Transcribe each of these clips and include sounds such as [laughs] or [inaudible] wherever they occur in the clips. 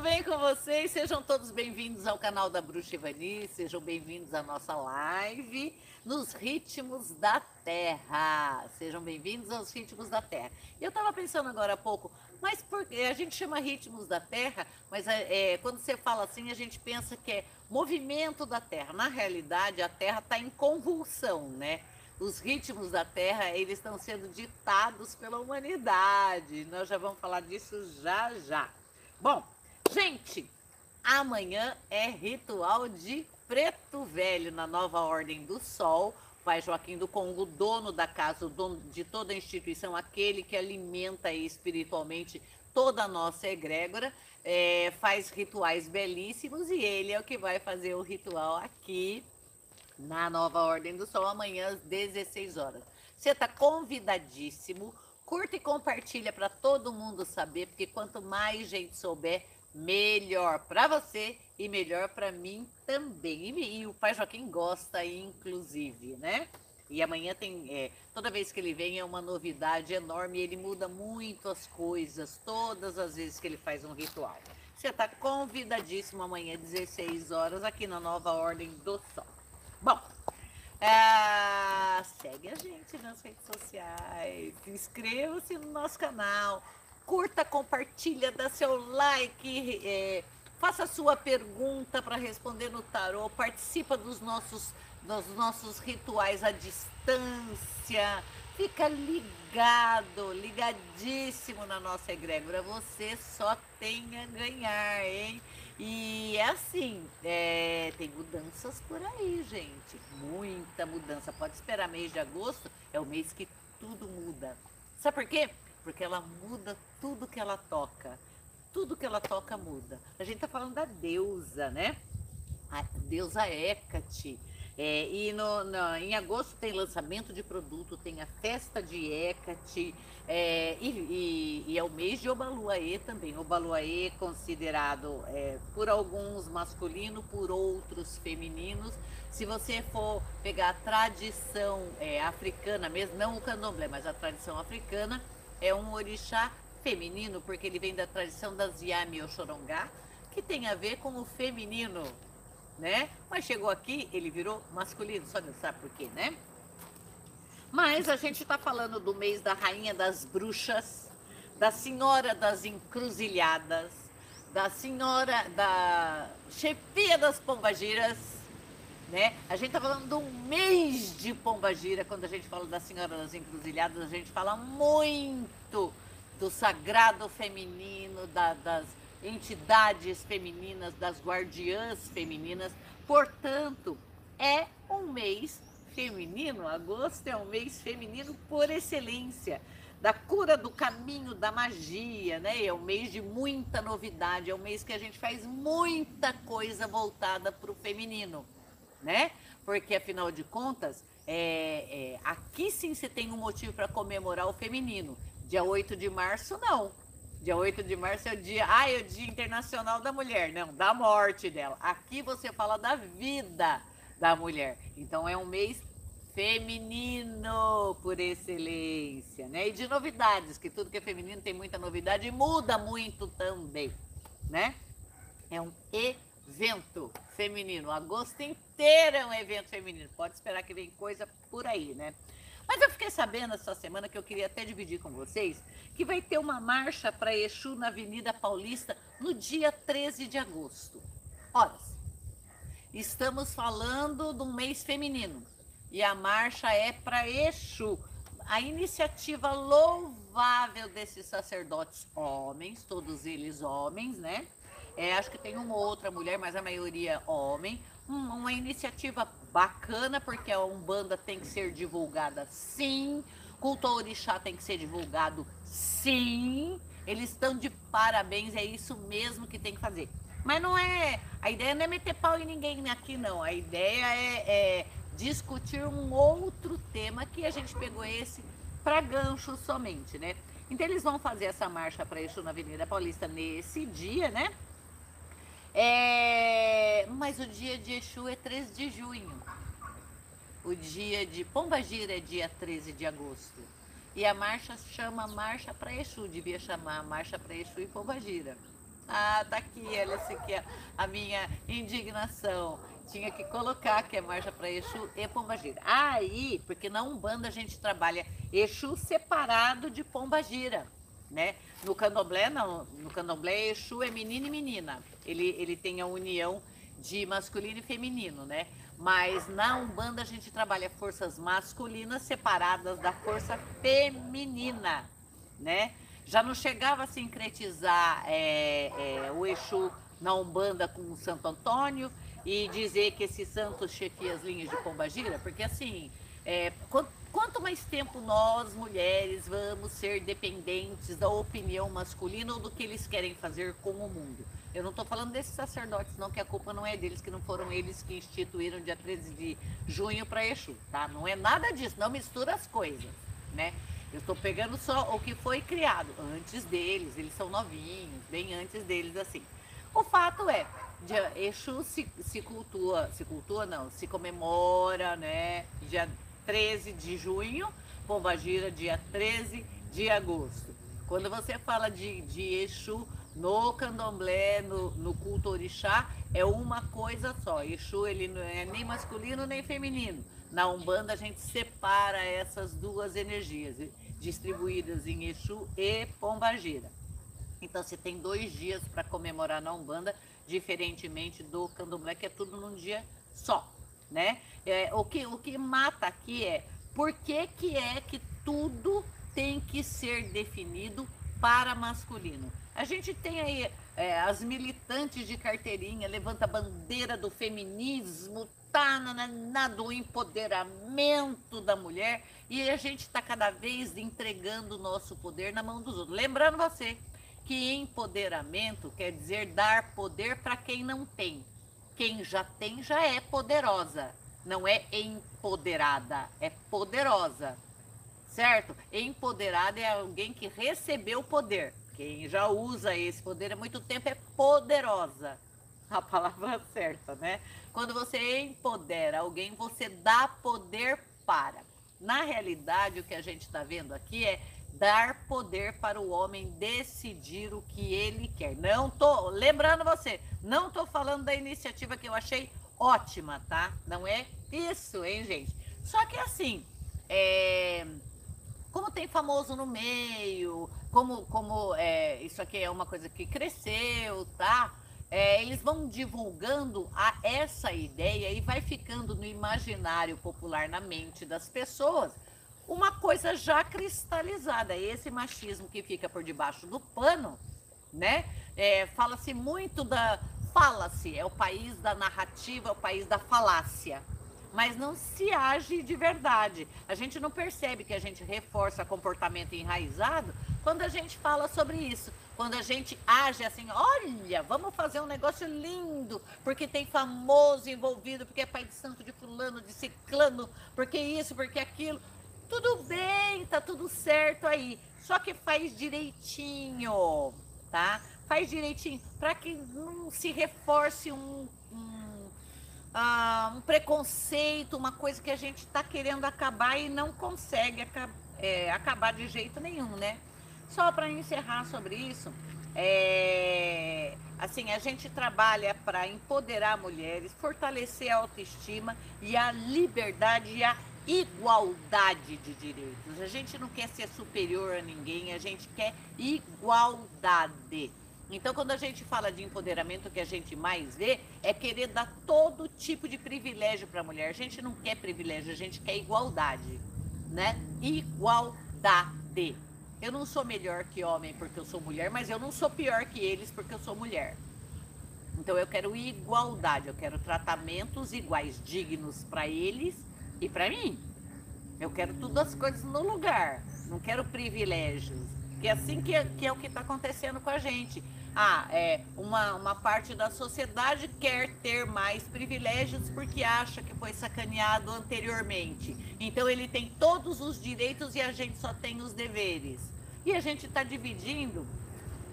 bem com vocês? Sejam todos bem-vindos ao canal da Bruxa Ivani, sejam bem-vindos à nossa live nos ritmos da Terra. Sejam bem-vindos aos ritmos da Terra. Eu estava pensando agora há pouco, mas por, a gente chama ritmos da Terra, mas é, é, quando você fala assim, a gente pensa que é movimento da Terra. Na realidade, a Terra está em convulsão, né? Os ritmos da Terra, eles estão sendo ditados pela humanidade. Nós já vamos falar disso já já. Bom, gente, amanhã é ritual de preto velho na nova ordem do sol. Pai Joaquim do Congo, dono da casa, dono de toda a instituição, aquele que alimenta espiritualmente toda a nossa egrégora, é, faz rituais belíssimos e ele é o que vai fazer o ritual aqui na nova ordem do sol amanhã às 16 horas. Você está convidadíssimo. Curta e compartilha para todo mundo saber, porque quanto mais gente souber, melhor para você e melhor para mim também. E, e, o pai Joaquim gosta, inclusive, né? E amanhã tem. É, toda vez que ele vem é uma novidade enorme. Ele muda muito as coisas, todas as vezes que ele faz um ritual. Você está convidadíssimo amanhã, 16 horas, aqui na nova Ordem do Sol. Bom, é, segue a gente nas redes sociais, inscreva-se no nosso canal, curta, compartilha, dá seu like, é, faça sua pergunta para responder no tarô, participa dos nossos, dos nossos rituais à distância, fica ligado, ligadíssimo na nossa egrégora, você só tem a ganhar, hein? E é assim, é, tem mudanças por aí, gente. Muita mudança. Pode esperar mês de agosto, é o mês que tudo muda. Sabe por quê? Porque ela muda tudo que ela toca. Tudo que ela toca muda. A gente tá falando da deusa, né? A deusa Hecate. É, e no, no, em agosto tem lançamento de produto, tem a festa de Hecate, é, e, e, e, é o mês de Obaluaê também. Obaluaê é considerado é, por alguns masculino, por outros femininos. Se você for pegar a tradição é, africana mesmo, não o candomblé, mas a tradição africana, é um orixá feminino, porque ele vem da tradição das Yami Oxorongá, que tem a ver com o feminino né? Mas chegou aqui, ele virou masculino, só Deus sabe por quê, né? Mas a gente está falando do mês da Rainha das Bruxas, da Senhora das Encruzilhadas, da Senhora da Chefia das Pombagiras, né? A gente está falando do mês de Pombagira, quando a gente fala da Senhora das Encruzilhadas, a gente fala muito do sagrado feminino, da, das entidades femininas, das guardiãs femininas. Portanto, é um mês feminino. Agosto é um mês feminino por excelência. Da cura do caminho da magia, né? É um mês de muita novidade, é um mês que a gente faz muita coisa voltada para o feminino, né? Porque afinal de contas, é, é, aqui sim você tem um motivo para comemorar o feminino. Dia 8 de março, não. Dia 8 de março é o dia. Ah, é o Dia Internacional da Mulher. Não, da morte dela. Aqui você fala da vida da mulher. Então é um mês feminino por excelência, né? E de novidades, que tudo que é feminino tem muita novidade e muda muito também, né? É um evento feminino. Agosto inteiro é um evento feminino. Pode esperar que vem coisa por aí, né? Mas eu fiquei sabendo essa semana que eu queria até dividir com vocês que vai ter uma marcha para Exu na Avenida Paulista no dia 13 de agosto. Ora, estamos falando de um mês feminino e a marcha é para Exu. A iniciativa louvável desses sacerdotes homens, todos eles homens, né? É, acho que tem uma ou outra mulher, mas a maioria homem. Hum, uma iniciativa bacana, porque a Umbanda tem que ser divulgada sim, culto orixá tem que ser divulgado sim. Eles estão de parabéns, é isso mesmo que tem que fazer. Mas não é. A ideia não é meter pau em ninguém aqui, não. A ideia é, é discutir um outro tema que a gente pegou esse para gancho somente, né? Então eles vão fazer essa marcha para Exu na Avenida Paulista nesse dia, né? É, mas o dia de Exu é 3 de junho. O dia de Pombagira é dia 13 de agosto. E a marcha chama Marcha para Exu, devia chamar Marcha para Exu e Pombagira. Ah, tá aqui, olha esse aqui, a minha indignação. Tinha que colocar que é marcha para Exu e Pombagira. Aí, porque na Umbanda a gente trabalha Exu separado de Pombagira, né? No candomblé, não. No candomblé, Exu é menino e menina. Ele, ele tem a união de masculino e feminino, né? Mas na Umbanda a gente trabalha forças masculinas separadas da força feminina, né? Já não chegava a sincretizar é, é, o Exu na Umbanda com o Santo Antônio e dizer que esse santo chefia as linhas de Pombagira, porque assim, é, quanto, quanto mais tempo nós, mulheres, vamos ser dependentes da opinião masculina ou do que eles querem fazer com o mundo? Eu não estou falando desses sacerdotes, não, que a culpa não é deles, que não foram eles que instituíram dia 13 de junho para Exu, tá? Não é nada disso, não mistura as coisas, né? Eu estou pegando só o que foi criado antes deles, eles são novinhos, bem antes deles assim. O fato é, Exu se, se cultua, se cultua não, se comemora, né? Dia 13 de junho, Pombagira dia 13 de agosto. Quando você fala de, de Exu no candomblé, no, no culto orixá, é uma coisa só. Exu ele não é nem masculino nem feminino. Na Umbanda a gente separa essas duas energias distribuídas em Exu e Pombagira. Então você tem dois dias para comemorar na Umbanda, diferentemente do Candomblé, que é tudo num dia só, né? É, o, que, o que mata aqui é por que, que é que tudo tem que ser definido para masculino. A gente tem aí é, as militantes de carteirinha, levanta a bandeira do feminismo, tá na, na, do empoderamento da mulher e a gente está cada vez entregando o nosso poder na mão dos outros. Lembrando você que empoderamento quer dizer dar poder para quem não tem. Quem já tem já é poderosa, não é empoderada, é poderosa. Certo? Empoderada é alguém que recebeu poder. Quem já usa esse poder há muito tempo é poderosa. A palavra [laughs] certa, né? Quando você empodera alguém, você dá poder para. Na realidade, o que a gente está vendo aqui é dar poder para o homem decidir o que ele quer. Não tô lembrando você, não tô falando da iniciativa que eu achei ótima, tá? Não é isso, hein, gente? Só que assim, é, como tem famoso no meio, como como é, isso aqui é uma coisa que cresceu, tá? é, eles vão divulgando a, essa ideia e vai ficando no imaginário popular, na mente das pessoas, uma coisa já cristalizada. Esse machismo que fica por debaixo do pano, né? É, Fala-se muito da. Fala-se, é o país da narrativa, é o país da falácia. Mas não se age de verdade. A gente não percebe que a gente reforça comportamento enraizado quando a gente fala sobre isso. Quando a gente age assim, olha, vamos fazer um negócio lindo, porque tem famoso envolvido, porque é pai de santo de fulano, de ciclano, porque isso, porque aquilo. Tudo bem, tá tudo certo aí. Só que faz direitinho, tá? Faz direitinho, para que não se reforce um, um, uh, um, preconceito, uma coisa que a gente está querendo acabar e não consegue acabar, é, acabar de jeito nenhum, né? Só para encerrar sobre isso, é, assim, a gente trabalha para empoderar mulheres, fortalecer a autoestima e a liberdade e a igualdade de direitos. A gente não quer ser superior a ninguém, a gente quer igualdade. Então, quando a gente fala de empoderamento, o que a gente mais vê é querer dar todo tipo de privilégio para a mulher. A gente não quer privilégio, a gente quer igualdade, né? Igualdade. Eu não sou melhor que homem porque eu sou mulher, mas eu não sou pior que eles porque eu sou mulher. Então eu quero igualdade, eu quero tratamentos iguais, dignos para eles e para mim. Eu quero todas as coisas no lugar, não quero privilégios. Que é assim que é, que é o que está acontecendo com a gente. Ah, é, uma, uma parte da sociedade quer ter mais privilégios porque acha que foi sacaneado anteriormente. Então ele tem todos os direitos e a gente só tem os deveres. E a gente está dividindo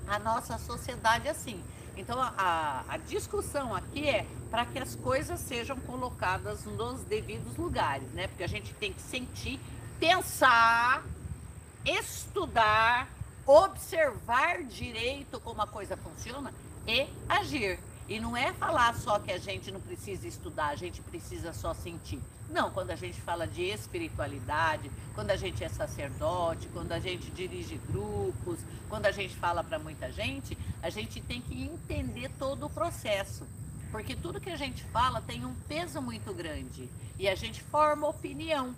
a nossa sociedade assim. Então a, a discussão aqui é para que as coisas sejam colocadas nos devidos lugares, né? Porque a gente tem que sentir, pensar, estudar observar direito como a coisa funciona e agir. E não é falar só que a gente não precisa estudar, a gente precisa só sentir. Não, quando a gente fala de espiritualidade, quando a gente é sacerdote, quando a gente dirige grupos, quando a gente fala para muita gente, a gente tem que entender todo o processo. Porque tudo que a gente fala tem um peso muito grande e a gente forma opinião.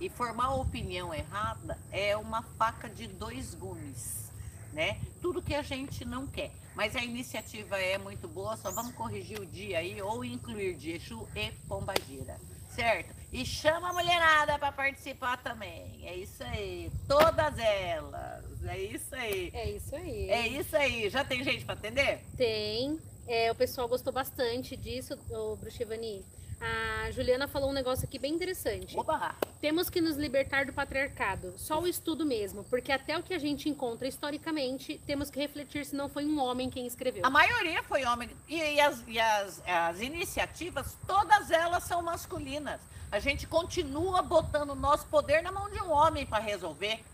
E formar opinião errada é uma faca de dois gumes, né? Tudo que a gente não quer. Mas a iniciativa é muito boa, só vamos corrigir o dia aí ou incluir de e Pombagira, certo? E chama a mulherada para participar também. É isso aí, todas elas. É isso aí. É isso aí. É isso aí. Já tem gente para atender? Tem. É, o pessoal gostou bastante disso, o Bruxivani. A Juliana falou um negócio aqui bem interessante. Opa! Temos que nos libertar do patriarcado. Só o estudo mesmo, porque até o que a gente encontra historicamente, temos que refletir se não foi um homem quem escreveu. A maioria foi homem. E, e, as, e as, as iniciativas, todas elas são masculinas. A gente continua botando o nosso poder na mão de um homem para resolver.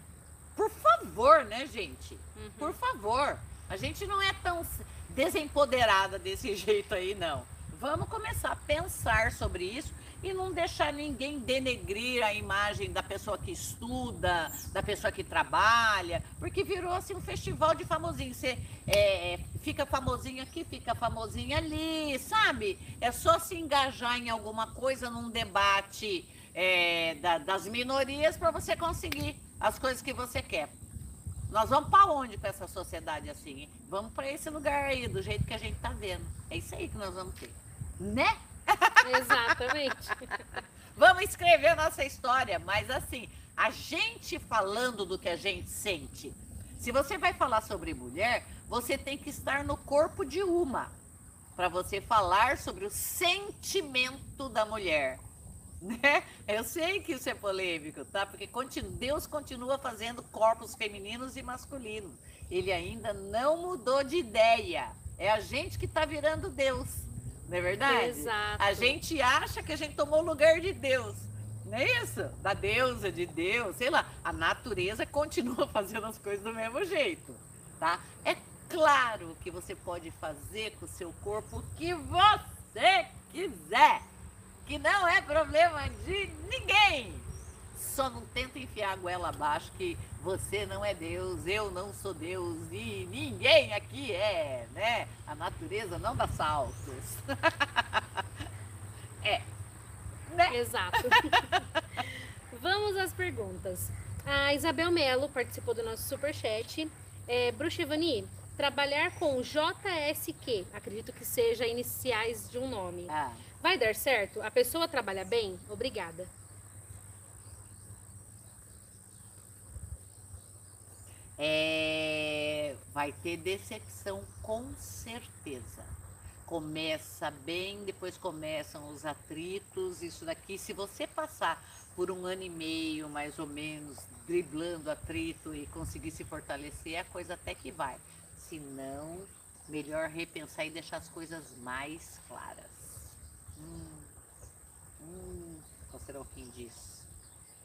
Por favor, né, gente? Uhum. Por favor. A gente não é tão desempoderada desse [laughs] jeito aí, não. Vamos começar a pensar sobre isso e não deixar ninguém denegrir a imagem da pessoa que estuda, da pessoa que trabalha, porque virou assim um festival de famosinho. Você é, fica famosinho aqui, fica famosinho ali, sabe? É só se engajar em alguma coisa, num debate é, da, das minorias para você conseguir as coisas que você quer. Nós vamos para onde com essa sociedade assim? Vamos para esse lugar aí, do jeito que a gente tá vendo. É isso aí que nós vamos ter. Né? [laughs] Exatamente. Vamos escrever a nossa história, mas assim, a gente falando do que a gente sente. Se você vai falar sobre mulher, você tem que estar no corpo de uma para você falar sobre o sentimento da mulher. Né? Eu sei que isso é polêmico, tá? Porque Deus continua fazendo corpos femininos e masculinos. Ele ainda não mudou de ideia. É a gente que está virando Deus. Não é verdade? Exato. A gente acha que a gente tomou o lugar de Deus. Não é isso? Da deusa, de Deus, sei lá. A natureza continua [laughs] fazendo as coisas do mesmo jeito, tá? É claro que você pode fazer com o seu corpo o que você quiser. Que não é problema de ninguém. Só não tenta enfiar a goela abaixo que você não é Deus, eu não sou Deus e ninguém aqui é, né? A natureza não dá saltos. [laughs] é. Né? Exato. [laughs] Vamos às perguntas. A Isabel Melo participou do nosso superchat. É, Bruxevani, trabalhar com JSQ, acredito que seja iniciais de um nome. Ah, Vai dar certo? A pessoa trabalha bem? Obrigada. É, vai ter decepção com certeza. Começa bem, depois começam os atritos, isso daqui. Se você passar por um ano e meio, mais ou menos, driblando atrito e conseguir se fortalecer, a coisa até que vai. Se não, melhor repensar e deixar as coisas mais claras. Hum, hum, qual será o fim disso?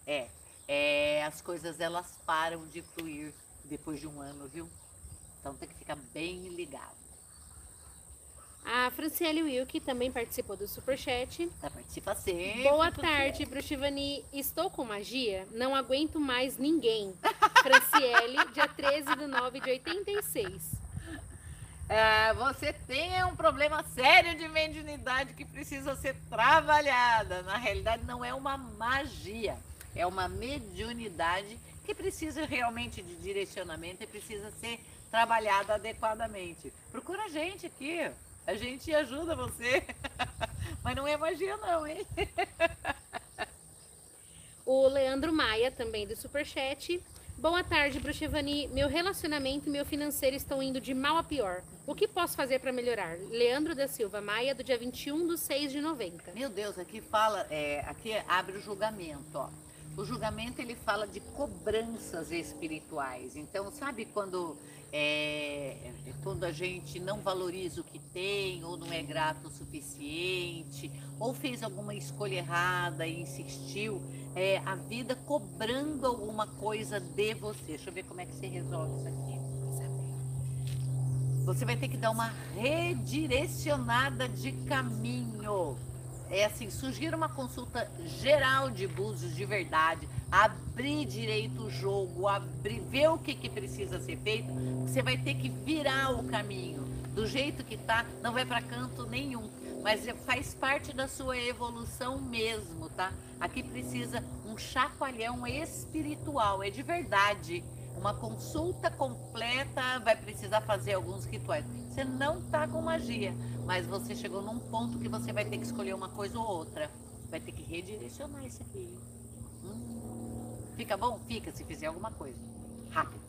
É, é, as coisas elas param de fluir depois de um ano, viu? Então tem que ficar bem ligado. A Franciele Wilke também participou do superchat. Tá, participa sempre. Boa tarde, Bruxivani. Estou com magia? Não aguento mais ninguém. [laughs] Franciele, dia 13 de 9 de 86. É, você tem um problema sério de mediunidade que precisa ser trabalhada. Na realidade, não é uma magia, é uma mediunidade que precisa realmente de direcionamento e precisa ser trabalhada adequadamente. Procura a gente aqui, a gente ajuda você. [laughs] Mas não é magia, não, hein? [laughs] O Leandro Maia, também do Superchat. Boa tarde, Bruxevani. Meu relacionamento e meu financeiro estão indo de mal a pior. O que posso fazer para melhorar? Leandro da Silva Maia, do dia 21 de 6 de 90. Meu Deus, aqui fala, é, aqui abre o julgamento, ó. O julgamento ele fala de cobranças espirituais. Então, sabe quando é, quando a gente não valoriza o que tem, ou não é grato o suficiente, ou fez alguma escolha errada e insistiu, é a vida cobrando alguma coisa de você. Deixa eu ver como é que você resolve isso aqui. você vai ter que dar uma redirecionada de caminho. É assim, sugira uma consulta geral de búzios de verdade, abrir direito o jogo, abrir, ver o que, que precisa ser feito. Você vai ter que virar o caminho. Do jeito que tá, não vai para canto nenhum. Mas faz parte da sua evolução mesmo, tá? Aqui precisa um chacoalhão espiritual, é de verdade. Uma consulta completa vai precisar fazer alguns rituais. Você não tá com magia, mas você chegou num ponto que você vai ter que escolher uma coisa ou outra. Vai ter que redirecionar isso aqui. Hum. Fica bom? Fica se fizer alguma coisa. Rápido.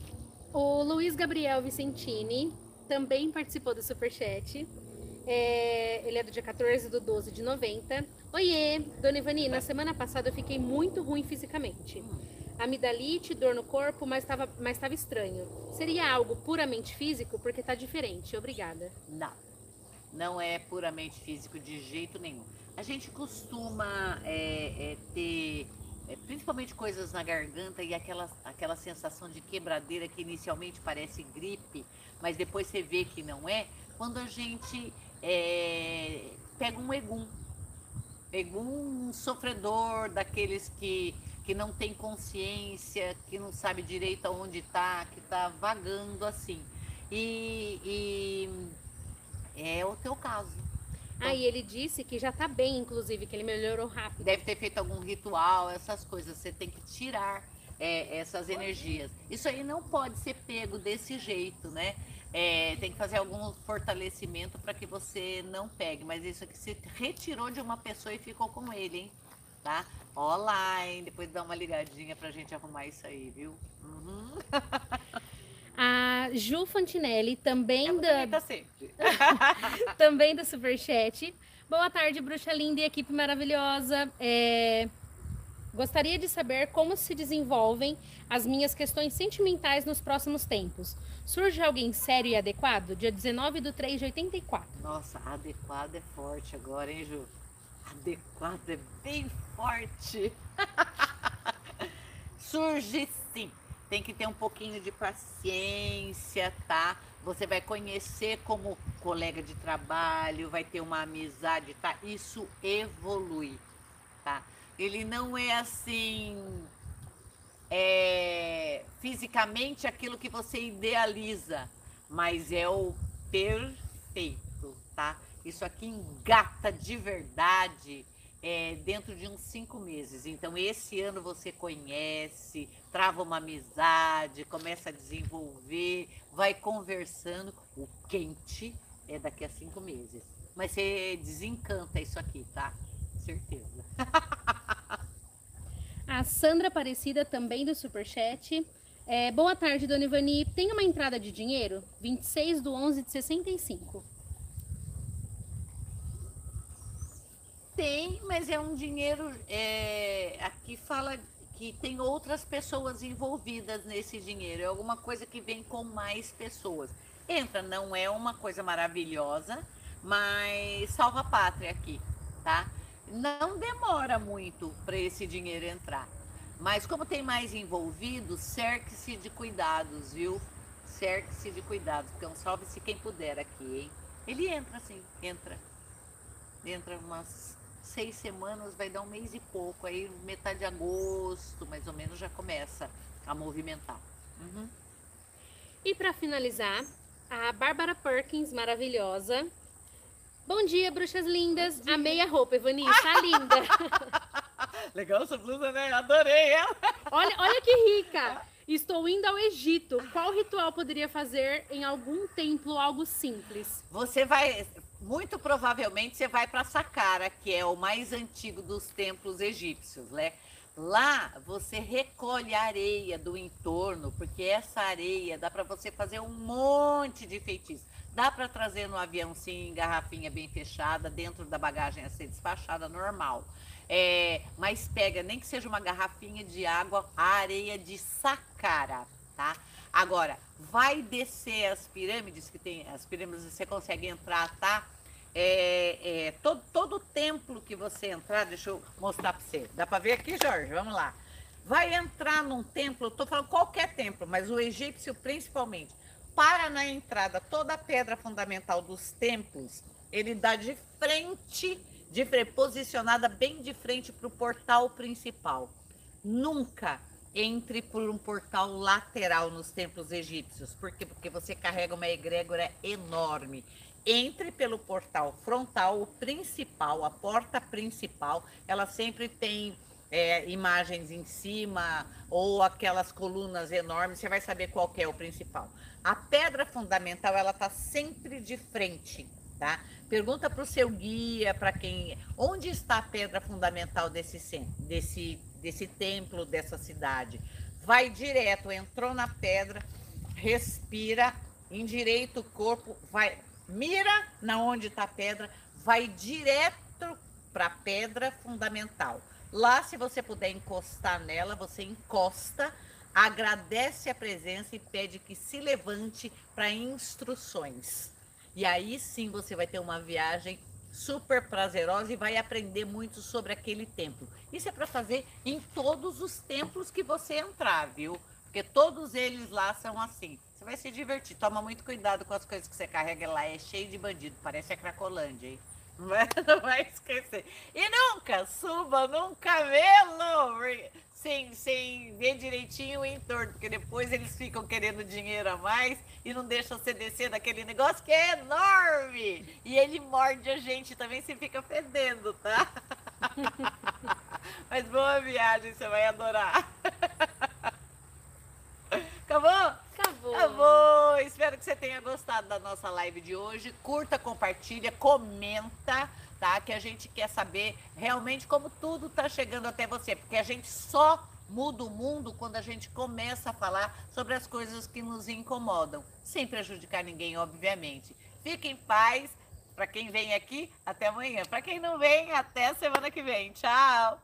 O Luiz Gabriel Vicentini também participou do Superchat. É, ele é do dia 14 do 12 de 90. Oiê, Dona Ivani, na semana passada eu fiquei muito ruim fisicamente. Amidalite, dor no corpo, mas estava mas tava estranho. Seria algo puramente físico? Porque tá diferente. Obrigada. Não, não é puramente físico de jeito nenhum. A gente costuma é, é, ter é, principalmente coisas na garganta e aquela, aquela sensação de quebradeira que inicialmente parece gripe, mas depois você vê que não é, quando a gente é, pega um egum. Egum sofredor, daqueles que, que não tem consciência, que não sabe direito aonde está, que está vagando assim. E, e, é o teu caso. Ah, e ele disse que já está bem, inclusive, que ele melhorou rápido. Deve ter feito algum ritual, essas coisas. Você tem que tirar é, essas energias. Isso aí não pode ser pego desse jeito, né? É, tem que fazer algum fortalecimento para que você não pegue. Mas isso aqui você retirou de uma pessoa e ficou com ele, hein? Tá? Hein? Depois dá uma ligadinha pra gente arrumar isso aí, viu? Uhum. [laughs] A Ju Fantinelli, também é da. sempre. [laughs] também do Superchat. Boa tarde, bruxa linda e equipe maravilhosa. É... Gostaria de saber como se desenvolvem as minhas questões sentimentais nos próximos tempos. Surge alguém sério e adequado? Dia 19 do 3 de 84. Nossa, adequado é forte agora, hein, Ju? Adequado é bem forte. [laughs] Surge sim. Tem que ter um pouquinho de paciência, tá? Você vai conhecer como colega de trabalho, vai ter uma amizade, tá? Isso evolui, tá? Ele não é assim é, fisicamente aquilo que você idealiza, mas é o perfeito, tá? Isso aqui engata de verdade é, dentro de uns cinco meses. Então, esse ano você conhece, trava uma amizade, começa a desenvolver, vai conversando. O quente é daqui a cinco meses. Mas você desencanta isso aqui, tá? Certeza. [laughs] A Sandra Aparecida, também do Superchat. É, boa tarde, Dona Ivani. Tem uma entrada de dinheiro? 26 do 11 de 65. Tem, mas é um dinheiro. É, aqui fala que tem outras pessoas envolvidas nesse dinheiro. É alguma coisa que vem com mais pessoas. Entra, não é uma coisa maravilhosa, mas salva a pátria aqui, tá? não demora muito para esse dinheiro entrar. Mas como tem mais envolvido, cerque-se de cuidados, viu? Cerque-se de cuidados, um salve-se quem puder aqui, hein? Ele entra assim, entra. Entra umas seis semanas, vai dar um mês e pouco, aí metade de agosto, mais ou menos, já começa a movimentar. Uhum. E para finalizar, a Bárbara Perkins, maravilhosa, Bom dia, bruxas lindas. Dia. Amei a roupa, Evani, tá [laughs] linda. Legal essa blusa, né? Adorei ela. Olha, olha que rica. Estou indo ao Egito. Qual ritual poderia fazer em algum templo algo simples? Você vai, muito provavelmente você vai para Saqqara, que é o mais antigo dos templos egípcios, né? Lá você recolhe a areia do entorno, porque essa areia dá para você fazer um monte de feitiços. Dá para trazer no avião, sim, garrafinha bem fechada, dentro da bagagem a ser despachada normal. É, mas pega, nem que seja uma garrafinha de água, a areia de sacara, tá? Agora, vai descer as pirâmides, que tem as pirâmides, você consegue entrar, tá? É, é, todo, todo templo que você entrar, deixa eu mostrar para você. Dá para ver aqui, Jorge? Vamos lá. Vai entrar num templo, estou falando qualquer templo, mas o egípcio principalmente para na entrada, toda a pedra fundamental dos templos, ele dá de frente, de posicionada bem de frente para o portal principal. Nunca entre por um portal lateral nos templos egípcios. Por quê? Porque você carrega uma egrégora enorme. Entre pelo portal frontal, o principal, a porta principal, ela sempre tem é, imagens em cima ou aquelas colunas enormes, você vai saber qual é o principal. A pedra fundamental, ela está sempre de frente, tá? Pergunta para o seu guia, para quem, onde está a pedra fundamental desse desse desse templo, dessa cidade. Vai direto, entrou na pedra, respira, endireita o corpo, vai, mira na onde está a pedra, vai direto para a pedra fundamental. Lá, se você puder encostar nela, você encosta, agradece a presença e pede que se levante para instruções. E aí sim você vai ter uma viagem super prazerosa e vai aprender muito sobre aquele templo. Isso é para fazer em todos os templos que você entrar, viu? Porque todos eles lá são assim. Você vai se divertir. Toma muito cuidado com as coisas que você carrega lá. É cheio de bandido. Parece a Cracolândia, hein? [laughs] Não vai, não vai esquecer. E nunca suba num camelo sem, sem ver direitinho o entorno, porque depois eles ficam querendo dinheiro a mais e não deixam você descer daquele negócio que é enorme. E ele morde a gente também, você fica fedendo, tá? [laughs] Mas boa viagem, você vai adorar. [laughs] Espero que você tenha gostado da nossa live de hoje. Curta, compartilha, comenta tá? Que a gente quer saber realmente como tudo está chegando até você, porque a gente só muda o mundo quando a gente começa a falar sobre as coisas que nos incomodam, sem prejudicar ninguém, obviamente. Fique em paz. Para quem vem aqui, até amanhã. Para quem não vem, até semana que vem. Tchau.